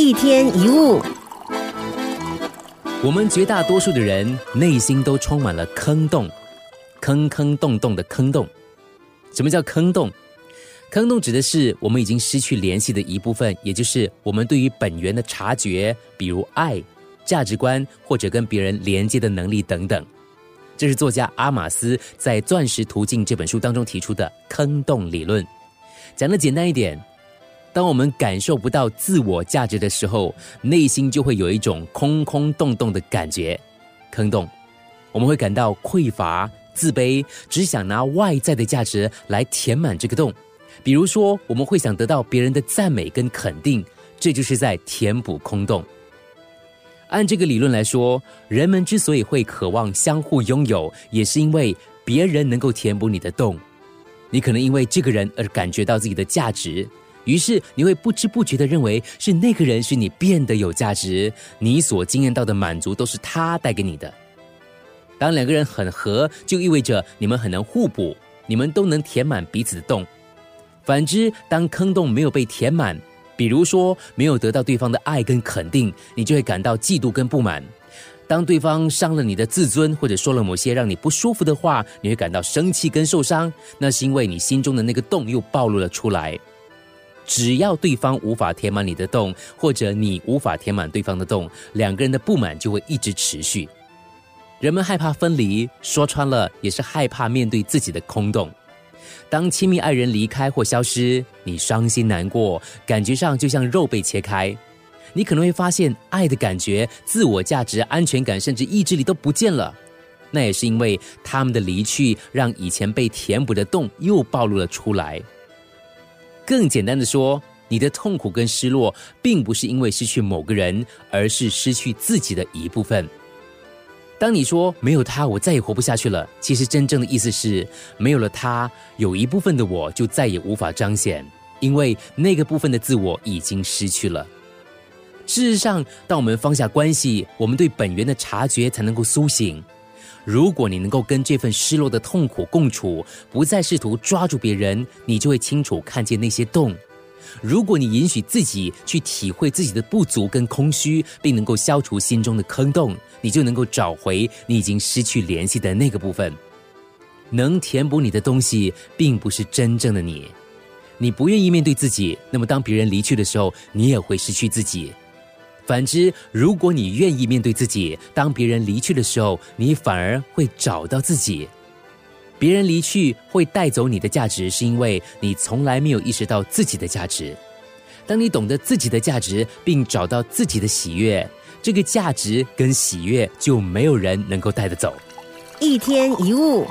一天一物，我们绝大多数的人内心都充满了坑洞，坑坑洞洞的坑洞。什么叫坑洞？坑洞指的是我们已经失去联系的一部分，也就是我们对于本源的察觉，比如爱、价值观或者跟别人连接的能力等等。这是作家阿马斯在《钻石途径》这本书当中提出的坑洞理论。讲的简单一点。当我们感受不到自我价值的时候，内心就会有一种空空洞洞的感觉，坑洞。我们会感到匮乏、自卑，只想拿外在的价值来填满这个洞。比如说，我们会想得到别人的赞美跟肯定，这就是在填补空洞。按这个理论来说，人们之所以会渴望相互拥有，也是因为别人能够填补你的洞。你可能因为这个人而感觉到自己的价值。于是你会不知不觉的认为是那个人使你变得有价值，你所经验到的满足都是他带给你的。当两个人很合，就意味着你们很能互补，你们都能填满彼此的洞。反之，当坑洞没有被填满，比如说没有得到对方的爱跟肯定，你就会感到嫉妒跟不满。当对方伤了你的自尊，或者说了某些让你不舒服的话，你会感到生气跟受伤，那是因为你心中的那个洞又暴露了出来。只要对方无法填满你的洞，或者你无法填满对方的洞，两个人的不满就会一直持续。人们害怕分离，说穿了也是害怕面对自己的空洞。当亲密爱人离开或消失，你伤心难过，感觉上就像肉被切开。你可能会发现，爱的感觉、自我价值、安全感，甚至意志力都不见了。那也是因为他们的离去，让以前被填补的洞又暴露了出来。更简单的说，你的痛苦跟失落，并不是因为失去某个人，而是失去自己的一部分。当你说没有他，我再也活不下去了，其实真正的意思是，没有了他，有一部分的我就再也无法彰显，因为那个部分的自我已经失去了。事实上，当我们放下关系，我们对本源的察觉才能够苏醒。如果你能够跟这份失落的痛苦共处，不再试图抓住别人，你就会清楚看见那些洞。如果你允许自己去体会自己的不足跟空虚，并能够消除心中的坑洞，你就能够找回你已经失去联系的那个部分。能填补你的东西，并不是真正的你。你不愿意面对自己，那么当别人离去的时候，你也会失去自己。反之，如果你愿意面对自己，当别人离去的时候，你反而会找到自己。别人离去会带走你的价值，是因为你从来没有意识到自己的价值。当你懂得自己的价值，并找到自己的喜悦，这个价值跟喜悦就没有人能够带得走。一天一物。